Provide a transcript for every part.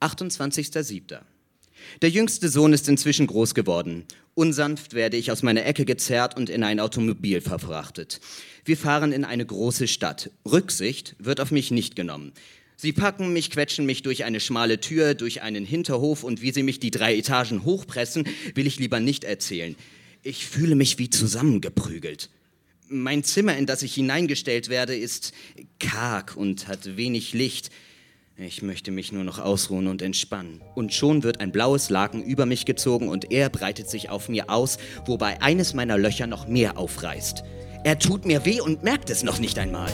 28.07. Der jüngste Sohn ist inzwischen groß geworden. Unsanft werde ich aus meiner Ecke gezerrt und in ein Automobil verfrachtet. Wir fahren in eine große Stadt. Rücksicht wird auf mich nicht genommen. Sie packen mich, quetschen mich durch eine schmale Tür, durch einen Hinterhof und wie sie mich die drei Etagen hochpressen, will ich lieber nicht erzählen. Ich fühle mich wie zusammengeprügelt. Mein Zimmer, in das ich hineingestellt werde, ist karg und hat wenig Licht. Ich möchte mich nur noch ausruhen und entspannen. Und schon wird ein blaues Laken über mich gezogen und er breitet sich auf mir aus, wobei eines meiner Löcher noch mehr aufreißt. Er tut mir weh und merkt es noch nicht einmal.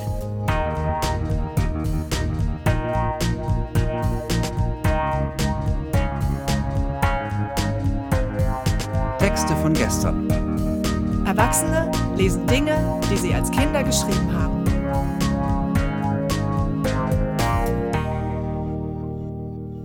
Texte von gestern. Erwachsene lesen Dinge, die sie als Kinder geschrieben haben.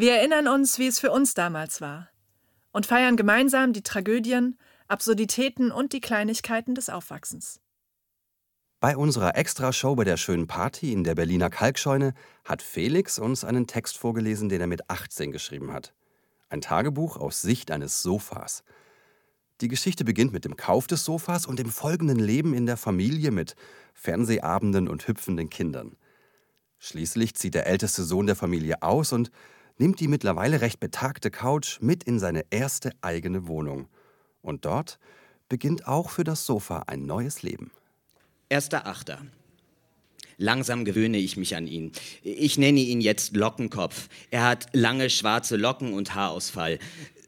Wir erinnern uns, wie es für uns damals war und feiern gemeinsam die Tragödien, Absurditäten und die Kleinigkeiten des Aufwachsens. Bei unserer Extrashow bei der schönen Party in der Berliner Kalkscheune hat Felix uns einen Text vorgelesen, den er mit 18 geschrieben hat. Ein Tagebuch aus Sicht eines Sofas. Die Geschichte beginnt mit dem Kauf des Sofas und dem folgenden Leben in der Familie mit Fernsehabenden und hüpfenden Kindern. Schließlich zieht der älteste Sohn der Familie aus und nimmt die mittlerweile recht betagte Couch mit in seine erste eigene Wohnung. Und dort beginnt auch für das Sofa ein neues Leben. Erster Achter. Langsam gewöhne ich mich an ihn. Ich nenne ihn jetzt Lockenkopf. Er hat lange schwarze Locken und Haarausfall.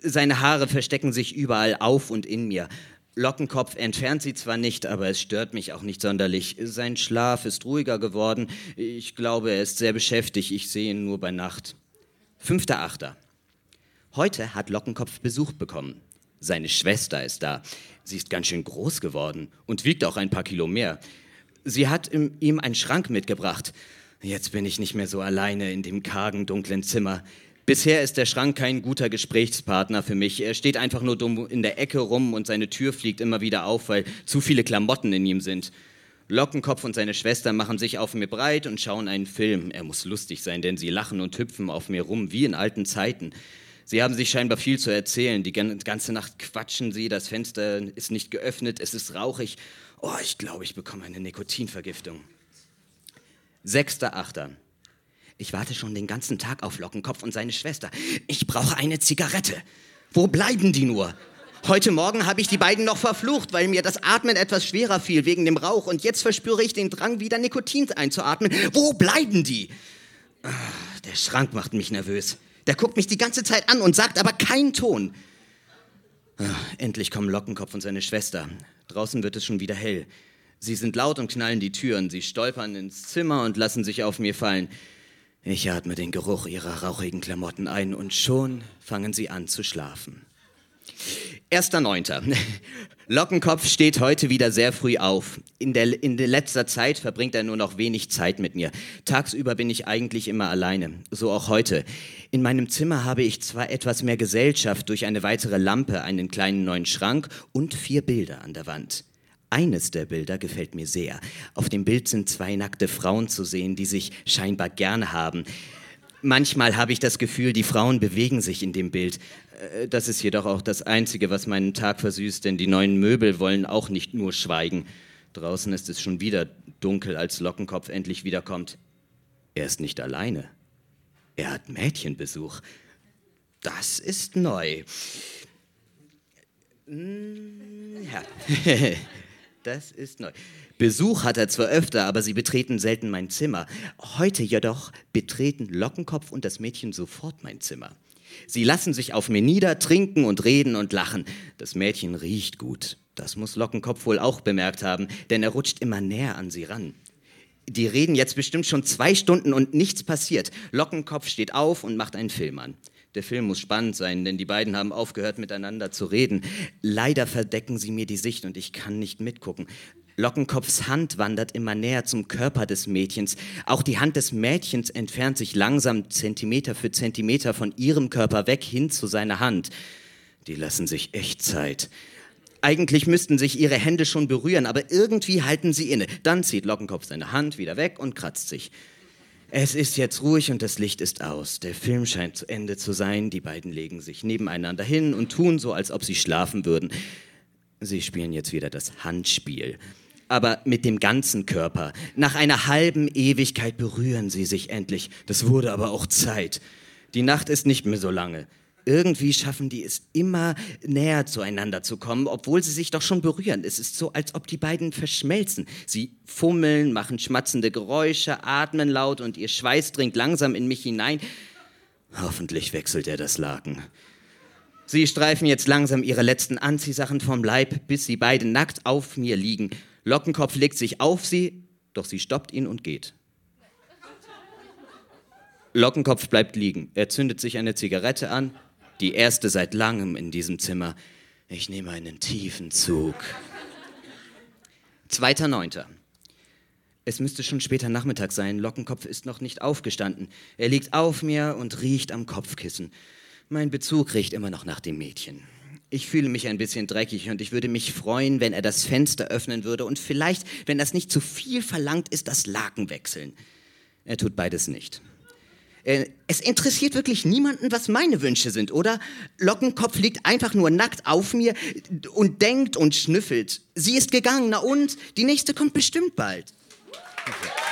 Seine Haare verstecken sich überall auf und in mir. Lockenkopf entfernt sie zwar nicht, aber es stört mich auch nicht sonderlich. Sein Schlaf ist ruhiger geworden. Ich glaube, er ist sehr beschäftigt. Ich sehe ihn nur bei Nacht. Fünfter Achter. Heute hat Lockenkopf Besuch bekommen. Seine Schwester ist da. Sie ist ganz schön groß geworden und wiegt auch ein paar Kilo mehr. Sie hat ihm einen Schrank mitgebracht. Jetzt bin ich nicht mehr so alleine in dem kargen, dunklen Zimmer. Bisher ist der Schrank kein guter Gesprächspartner für mich. Er steht einfach nur dumm in der Ecke rum und seine Tür fliegt immer wieder auf, weil zu viele Klamotten in ihm sind. Lockenkopf und seine Schwester machen sich auf mir breit und schauen einen Film. Er muss lustig sein, denn sie lachen und hüpfen auf mir rum, wie in alten Zeiten. Sie haben sich scheinbar viel zu erzählen. Die ganze Nacht quatschen sie, das Fenster ist nicht geöffnet, es ist rauchig. Oh, ich glaube, ich bekomme eine Nikotinvergiftung. Sechster Achter. Ich warte schon den ganzen Tag auf Lockenkopf und seine Schwester. Ich brauche eine Zigarette. Wo bleiben die nur? Heute Morgen habe ich die beiden noch verflucht, weil mir das Atmen etwas schwerer fiel wegen dem Rauch und jetzt verspüre ich den Drang, wieder Nikotin einzuatmen. Wo bleiben die? Ah, der Schrank macht mich nervös. Der guckt mich die ganze Zeit an und sagt aber keinen Ton. Ah, endlich kommen Lockenkopf und seine Schwester. Draußen wird es schon wieder hell. Sie sind laut und knallen die Türen. Sie stolpern ins Zimmer und lassen sich auf mir fallen. Ich atme den Geruch ihrer rauchigen Klamotten ein und schon fangen sie an zu schlafen. Erster Neunter. Lockenkopf steht heute wieder sehr früh auf. In der, in letzter Zeit verbringt er nur noch wenig Zeit mit mir. Tagsüber bin ich eigentlich immer alleine. So auch heute. In meinem Zimmer habe ich zwar etwas mehr Gesellschaft durch eine weitere Lampe, einen kleinen neuen Schrank und vier Bilder an der Wand. Eines der Bilder gefällt mir sehr. Auf dem Bild sind zwei nackte Frauen zu sehen, die sich scheinbar gerne haben. Manchmal habe ich das Gefühl, die Frauen bewegen sich in dem Bild. Äh, das ist jedoch auch das Einzige, was meinen Tag versüßt, denn die neuen Möbel wollen auch nicht nur schweigen. Draußen ist es schon wieder dunkel, als Lockenkopf endlich wiederkommt. Er ist nicht alleine. Er hat Mädchenbesuch. Das ist neu. Hm, ja, das ist neu. Besuch hat er zwar öfter, aber sie betreten selten mein Zimmer. Heute jedoch betreten Lockenkopf und das Mädchen sofort mein Zimmer. Sie lassen sich auf mir nieder, trinken und reden und lachen. Das Mädchen riecht gut. Das muss Lockenkopf wohl auch bemerkt haben, denn er rutscht immer näher an sie ran. Die reden jetzt bestimmt schon zwei Stunden und nichts passiert. Lockenkopf steht auf und macht einen Film an. Der Film muss spannend sein, denn die beiden haben aufgehört miteinander zu reden. Leider verdecken sie mir die Sicht und ich kann nicht mitgucken. Lockenkopfs Hand wandert immer näher zum Körper des Mädchens. Auch die Hand des Mädchens entfernt sich langsam Zentimeter für Zentimeter von ihrem Körper weg hin zu seiner Hand. Die lassen sich echt Zeit. Eigentlich müssten sich ihre Hände schon berühren, aber irgendwie halten sie inne. Dann zieht Lockenkopf seine Hand wieder weg und kratzt sich. Es ist jetzt ruhig und das Licht ist aus. Der Film scheint zu Ende zu sein. Die beiden legen sich nebeneinander hin und tun so, als ob sie schlafen würden. Sie spielen jetzt wieder das Handspiel aber mit dem ganzen Körper. Nach einer halben Ewigkeit berühren sie sich endlich. Das wurde aber auch Zeit. Die Nacht ist nicht mehr so lange. Irgendwie schaffen die es immer näher zueinander zu kommen, obwohl sie sich doch schon berühren. Es ist so, als ob die beiden verschmelzen. Sie fummeln, machen schmatzende Geräusche, atmen laut und ihr Schweiß dringt langsam in mich hinein. Hoffentlich wechselt er das Laken. Sie streifen jetzt langsam ihre letzten Anziehsachen vom Leib, bis sie beide nackt auf mir liegen. Lockenkopf legt sich auf sie, doch sie stoppt ihn und geht. Lockenkopf bleibt liegen. Er zündet sich eine Zigarette an, die erste seit langem in diesem Zimmer. Ich nehme einen tiefen Zug. Zweiter Neunter. Es müsste schon später Nachmittag sein. Lockenkopf ist noch nicht aufgestanden. Er liegt auf mir und riecht am Kopfkissen. Mein Bezug riecht immer noch nach dem Mädchen. Ich fühle mich ein bisschen dreckig und ich würde mich freuen, wenn er das Fenster öffnen würde und vielleicht, wenn das nicht zu viel verlangt ist, das Laken wechseln. Er tut beides nicht. Äh, es interessiert wirklich niemanden, was meine Wünsche sind, oder? Lockenkopf liegt einfach nur nackt auf mir und denkt und schnüffelt. Sie ist gegangen, na und? Die nächste kommt bestimmt bald. Okay.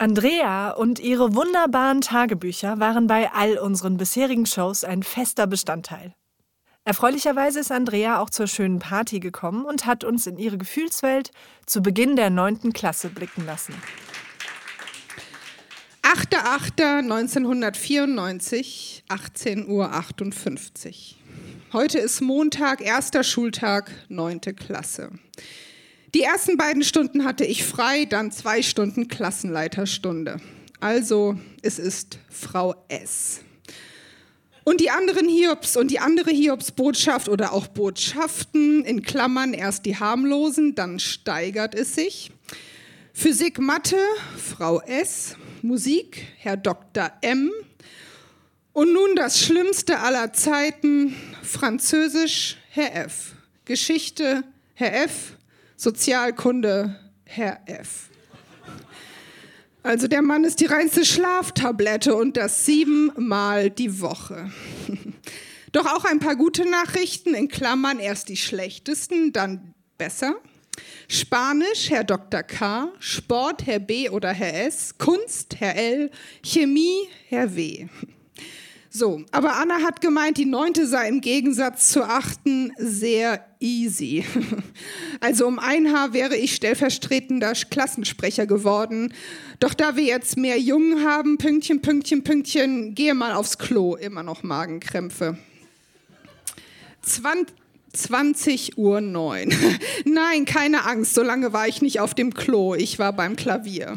Andrea und ihre wunderbaren Tagebücher waren bei all unseren bisherigen Shows ein fester Bestandteil. Erfreulicherweise ist Andrea auch zur schönen Party gekommen und hat uns in ihre Gefühlswelt zu Beginn der 9. Klasse blicken lassen. 8.8.1994, 18.58 Uhr. Heute ist Montag, erster Schultag, 9. Klasse. Die ersten beiden Stunden hatte ich frei, dann zwei Stunden Klassenleiterstunde. Also es ist Frau S. Und die anderen Hiobs und die andere Hiobsbotschaft oder auch Botschaften in Klammern erst die harmlosen, dann steigert es sich. Physik, Mathe, Frau S. Musik, Herr Dr. M. Und nun das Schlimmste aller Zeiten, Französisch, Herr F. Geschichte, Herr F. Sozialkunde, Herr F. Also der Mann ist die reinste Schlaftablette und das siebenmal die Woche. Doch auch ein paar gute Nachrichten, in Klammern erst die schlechtesten, dann besser. Spanisch, Herr Dr. K., Sport, Herr B. oder Herr S., Kunst, Herr L., Chemie, Herr W. So, aber Anna hat gemeint, die neunte sei im Gegensatz zur achten sehr easy. Also um ein Haar wäre ich stellvertretender Klassensprecher geworden. Doch da wir jetzt mehr Jungen haben, Pünktchen, Pünktchen, Pünktchen, gehe mal aufs Klo, immer noch Magenkrämpfe. 20 Uhr 9. Nein, keine Angst, so lange war ich nicht auf dem Klo, ich war beim Klavier.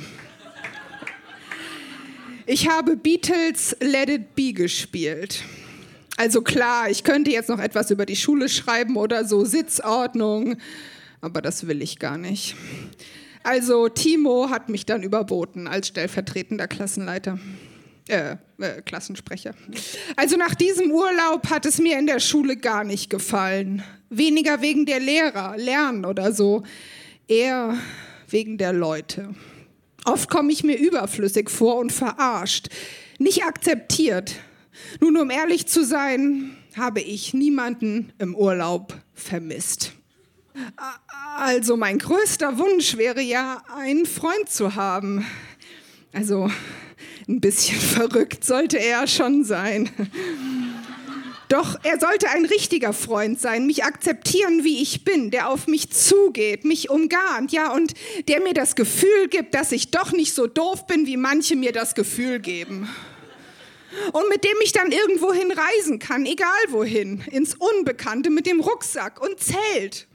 Ich habe Beatles Let It Be gespielt. Also klar, ich könnte jetzt noch etwas über die Schule schreiben oder so Sitzordnung, aber das will ich gar nicht. Also Timo hat mich dann überboten als stellvertretender Klassenleiter. Äh, äh, Klassensprecher. Also nach diesem Urlaub hat es mir in der Schule gar nicht gefallen. Weniger wegen der Lehrer, Lernen oder so, eher wegen der Leute. Oft komme ich mir überflüssig vor und verarscht, nicht akzeptiert. Nun, um ehrlich zu sein, habe ich niemanden im Urlaub vermisst. Also mein größter Wunsch wäre ja, einen Freund zu haben. Also ein bisschen verrückt sollte er schon sein. Doch er sollte ein richtiger Freund sein, mich akzeptieren, wie ich bin, der auf mich zugeht, mich umgarnt, ja, und der mir das Gefühl gibt, dass ich doch nicht so doof bin, wie manche mir das Gefühl geben. Und mit dem ich dann irgendwohin reisen kann, egal wohin, ins Unbekannte mit dem Rucksack und Zelt.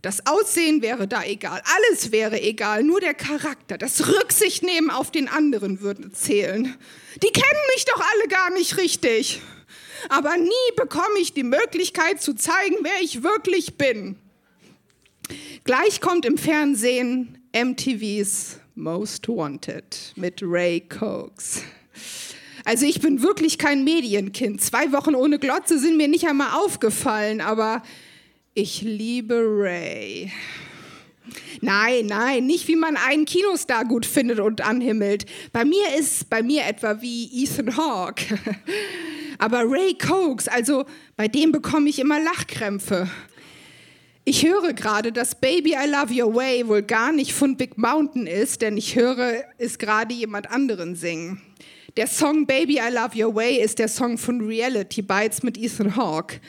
Das Aussehen wäre da egal, alles wäre egal, nur der Charakter, das Rücksichtnehmen auf den anderen würde zählen. Die kennen mich doch alle gar nicht richtig. Aber nie bekomme ich die Möglichkeit zu zeigen, wer ich wirklich bin. Gleich kommt im Fernsehen MTVs Most Wanted mit Ray Cokes. Also ich bin wirklich kein Medienkind. Zwei Wochen ohne Glotze sind mir nicht einmal aufgefallen, aber ich liebe Ray. Nein, nein, nicht wie man einen Kinostar gut findet und anhimmelt. Bei mir ist bei mir etwa wie Ethan Hawke. Aber Ray Cokes, also bei dem bekomme ich immer Lachkrämpfe. Ich höre gerade, dass Baby I Love Your Way wohl gar nicht von Big Mountain ist, denn ich höre es gerade jemand anderen singen. Der Song Baby I Love Your Way ist der Song von Reality Bites mit Ethan Hawke.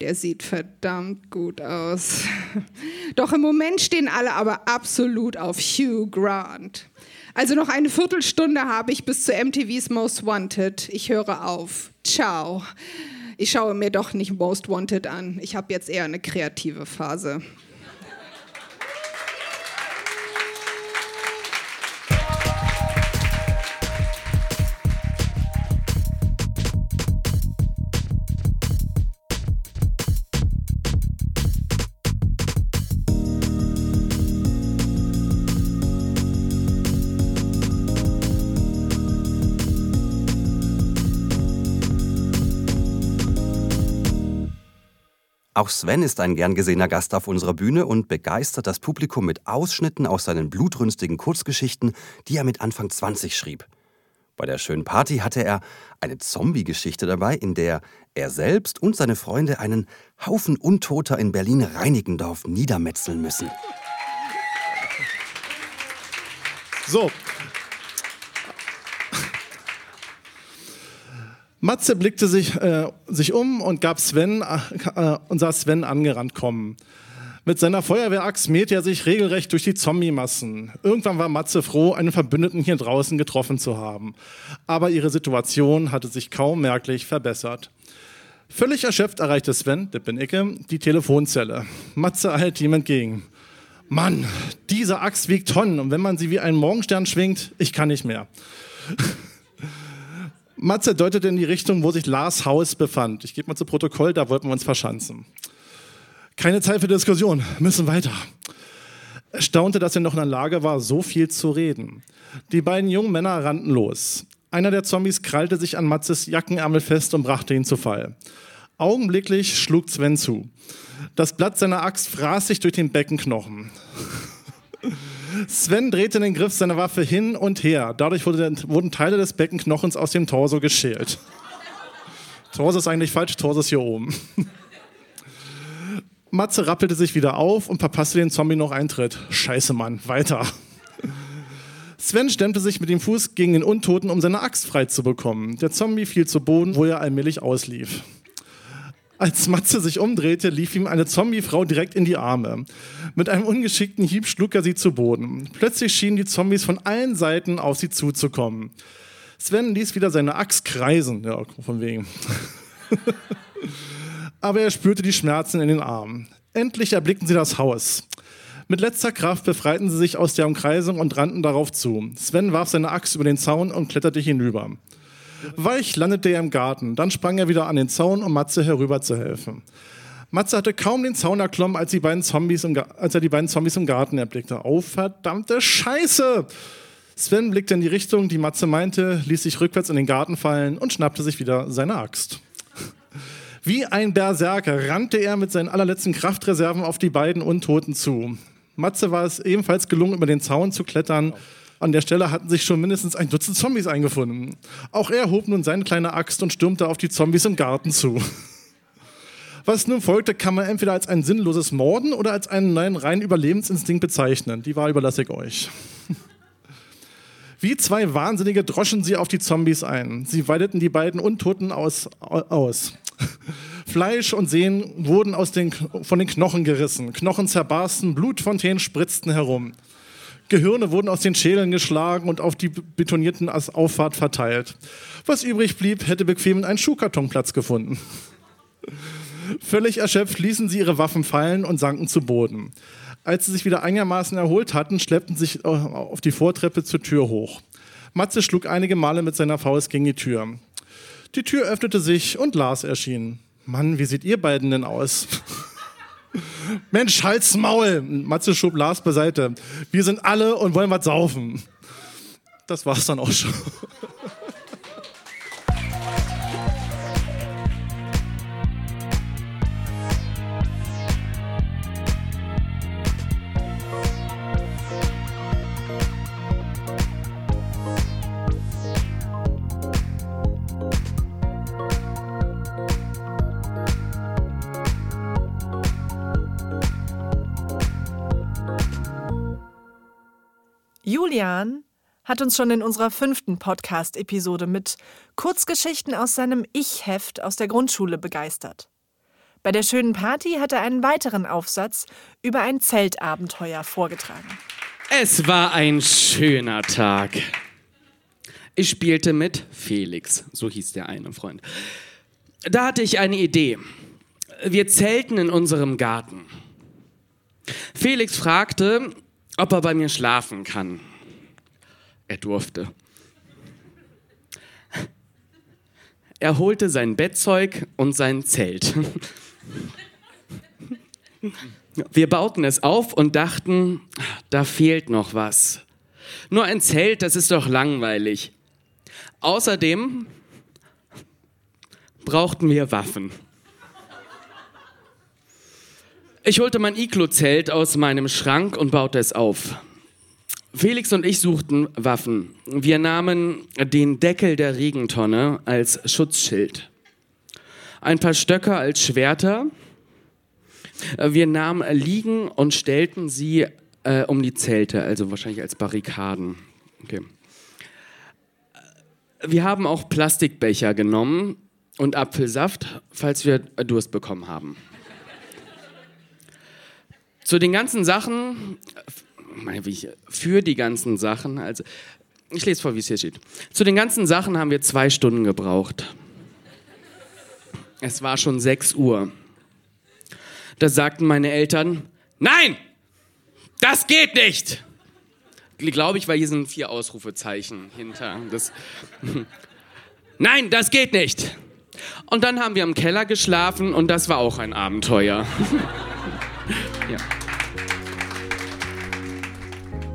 Der sieht verdammt gut aus. Doch im Moment stehen alle aber absolut auf Hugh Grant. Also noch eine Viertelstunde habe ich bis zu MTVs Most Wanted. Ich höre auf. Ciao. Ich schaue mir doch nicht Most Wanted an. Ich habe jetzt eher eine kreative Phase. Auch Sven ist ein gern gesehener Gast auf unserer Bühne und begeistert das Publikum mit Ausschnitten aus seinen blutrünstigen Kurzgeschichten, die er mit Anfang 20 schrieb. Bei der schönen Party hatte er eine Zombie-Geschichte dabei, in der er selbst und seine Freunde einen Haufen Untoter in Berlin-Reinickendorf niedermetzeln müssen. So, Matze blickte sich, äh, sich um und gab Sven äh, und sah Sven angerannt kommen. Mit seiner Feuerwehraxt mähte er sich regelrecht durch die Zombie-Massen. Irgendwann war Matze froh, einen Verbündeten hier draußen getroffen zu haben. Aber ihre Situation hatte sich kaum merklich verbessert. Völlig erschöpft erreichte Sven, der bin ich, die Telefonzelle. Matze eilte ihm entgegen. Mann, diese Axt wiegt Tonnen und wenn man sie wie einen Morgenstern schwingt, ich kann nicht mehr. Matze deutete in die Richtung, wo sich Lars Haus befand. Ich gebe mal zu Protokoll, da wollten wir uns verschanzen. Keine Zeit für Diskussion, müssen weiter. Er staunte, dass er noch in der Lage war, so viel zu reden. Die beiden jungen Männer rannten los. Einer der Zombies krallte sich an Matzes Jackenärmel fest und brachte ihn zu Fall. Augenblicklich schlug Sven zu. Das Blatt seiner Axt fraß sich durch den Beckenknochen. Sven drehte den Griff seiner Waffe hin und her. Dadurch wurde, wurden Teile des Beckenknochens aus dem Torso geschält. Torso ist eigentlich falsch, Torso ist hier oben. Matze rappelte sich wieder auf und verpasste den Zombie noch Eintritt. Scheiße, Mann, weiter. Sven stemmte sich mit dem Fuß gegen den Untoten, um seine Axt frei zu bekommen. Der Zombie fiel zu Boden, wo er allmählich auslief. Als Matze sich umdrehte, lief ihm eine Zombiefrau direkt in die Arme. Mit einem ungeschickten Hieb schlug er sie zu Boden. Plötzlich schienen die Zombies von allen Seiten auf sie zuzukommen. Sven ließ wieder seine Axt kreisen. Ja, von wegen. Aber er spürte die Schmerzen in den Armen. Endlich erblickten sie das Haus. Mit letzter Kraft befreiten sie sich aus der Umkreisung und rannten darauf zu. Sven warf seine Axt über den Zaun und kletterte hinüber. Weich landete er im Garten. Dann sprang er wieder an den Zaun, um Matze herüber zu helfen. Matze hatte kaum den Zaun erklommen, als, die beiden Zombies im, als er die beiden Zombies im Garten erblickte. Oh, verdammte Scheiße! Sven blickte in die Richtung, die Matze meinte, ließ sich rückwärts in den Garten fallen und schnappte sich wieder seine Axt. Wie ein Berserker rannte er mit seinen allerletzten Kraftreserven auf die beiden Untoten zu. Matze war es ebenfalls gelungen, über den Zaun zu klettern. An der Stelle hatten sich schon mindestens ein Dutzend Zombies eingefunden. Auch er hob nun seine kleine Axt und stürmte auf die Zombies im Garten zu. Was nun folgte, kann man entweder als ein sinnloses Morden oder als einen neuen reinen Überlebensinstinkt bezeichnen. Die Wahl überlasse ich euch. Wie zwei Wahnsinnige droschen sie auf die Zombies ein. Sie weideten die beiden Untoten aus. aus. Fleisch und Sehnen wurden aus den, von den Knochen gerissen. Knochen zerbarsten, Blutfontänen spritzten herum. Gehirne wurden aus den Schädeln geschlagen und auf die betonierten Auffahrt verteilt. Was übrig blieb, hätte bequem in einen Schuhkarton Platz gefunden. Völlig erschöpft ließen sie ihre Waffen fallen und sanken zu Boden. Als sie sich wieder einigermaßen erholt hatten, schleppten sie sich auf die Vortreppe zur Tür hoch. Matze schlug einige Male mit seiner Faust gegen die Tür. Die Tür öffnete sich und Lars erschien. Mann, wie seht ihr beiden denn aus? Mensch, halt's Maul! Matze schob Lars beiseite. Wir sind alle und wollen was saufen. Das war's dann auch schon. Julian hat uns schon in unserer fünften Podcast-Episode mit Kurzgeschichten aus seinem Ich-Heft aus der Grundschule begeistert. Bei der schönen Party hat er einen weiteren Aufsatz über ein Zeltabenteuer vorgetragen. Es war ein schöner Tag. Ich spielte mit Felix, so hieß der eine Freund. Da hatte ich eine Idee. Wir zelten in unserem Garten. Felix fragte, ob er bei mir schlafen kann. Er durfte. Er holte sein Bettzeug und sein Zelt. Wir bauten es auf und dachten, da fehlt noch was. Nur ein Zelt, das ist doch langweilig. Außerdem brauchten wir Waffen. Ich holte mein Iglo-Zelt aus meinem Schrank und baute es auf. Felix und ich suchten Waffen. Wir nahmen den Deckel der Regentonne als Schutzschild, ein paar Stöcker als Schwerter. Wir nahmen Liegen und stellten sie äh, um die Zelte, also wahrscheinlich als Barrikaden. Okay. Wir haben auch Plastikbecher genommen und Apfelsaft, falls wir Durst bekommen haben. Zu den ganzen Sachen für die ganzen Sachen, also ich lese vor, wie es hier steht. Zu den ganzen Sachen haben wir zwei Stunden gebraucht. Es war schon 6 Uhr. Da sagten meine Eltern, nein, das geht nicht. Glaube ich, weil hier sind vier Ausrufezeichen hinter. Das nein, das geht nicht. Und dann haben wir im Keller geschlafen und das war auch ein Abenteuer. ja.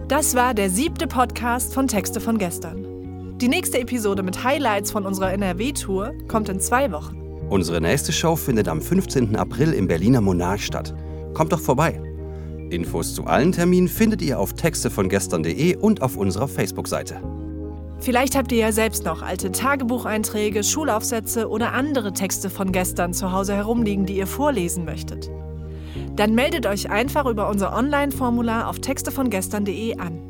Das war der siebte Podcast von Texte von gestern. Die nächste Episode mit Highlights von unserer NRW-Tour kommt in zwei Wochen. Unsere nächste Show findet am 15. April im Berliner Monarch statt. Kommt doch vorbei. Infos zu allen Terminen findet ihr auf textevongestern.de und auf unserer Facebook-Seite. Vielleicht habt ihr ja selbst noch alte Tagebucheinträge, Schulaufsätze oder andere Texte von gestern zu Hause herumliegen, die ihr vorlesen möchtet. Dann meldet euch einfach über unser Online-Formular auf textevongestern.de an.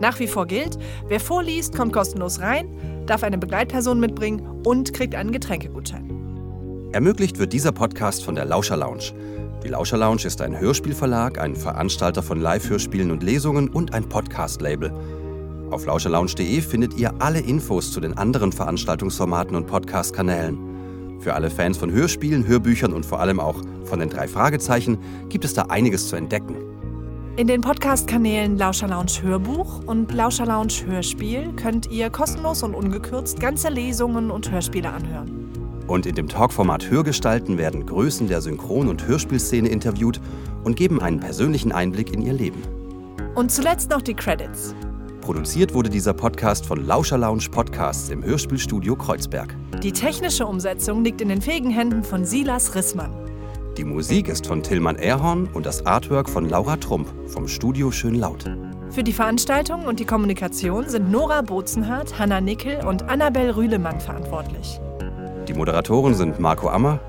Nach wie vor gilt, wer vorliest, kommt kostenlos rein, darf eine Begleitperson mitbringen und kriegt einen Getränkegutschein. Ermöglicht wird dieser Podcast von der Lauscher Lounge. Die Lauscher Lounge ist ein Hörspielverlag, ein Veranstalter von Live-Hörspielen und Lesungen und ein Podcast-Label. Auf lauscherlounge.de findet ihr alle Infos zu den anderen Veranstaltungsformaten und Podcast-Kanälen. Für alle Fans von Hörspielen, Hörbüchern und vor allem auch von den drei Fragezeichen gibt es da einiges zu entdecken. In den Podcast-Kanälen Lauscher Lounge Hörbuch und Lauscher Lounge Hörspiel könnt ihr kostenlos und ungekürzt ganze Lesungen und Hörspiele anhören. Und in dem Talkformat Hörgestalten werden Größen der Synchron- und Hörspielszene interviewt und geben einen persönlichen Einblick in ihr Leben. Und zuletzt noch die Credits. Produziert wurde dieser Podcast von Lauscher Lounge Podcasts im Hörspielstudio Kreuzberg. Die technische Umsetzung liegt in den fähigen Händen von Silas Rissmann. Die Musik ist von Tillmann Erhorn und das Artwork von Laura Trump vom Studio Schön Laut. Für die Veranstaltung und die Kommunikation sind Nora Bozenhardt, Hanna Nickel und Annabel Rühlemann verantwortlich. Die Moderatoren sind Marco Ammer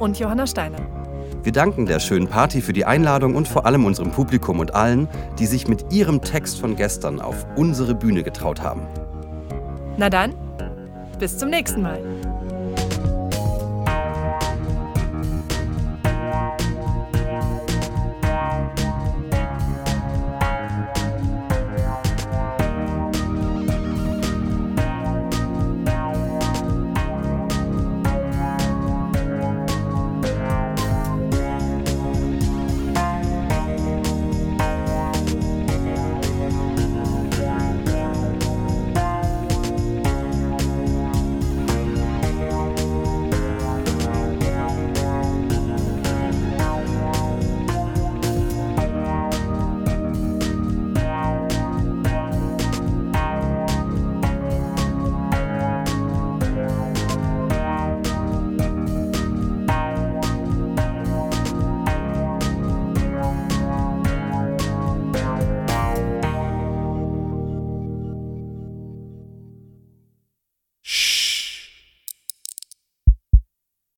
und Johanna Steiner. Wir danken der schönen Party für die Einladung und vor allem unserem Publikum und allen, die sich mit ihrem Text von gestern auf unsere Bühne getraut haben. Na dann, bis zum nächsten Mal.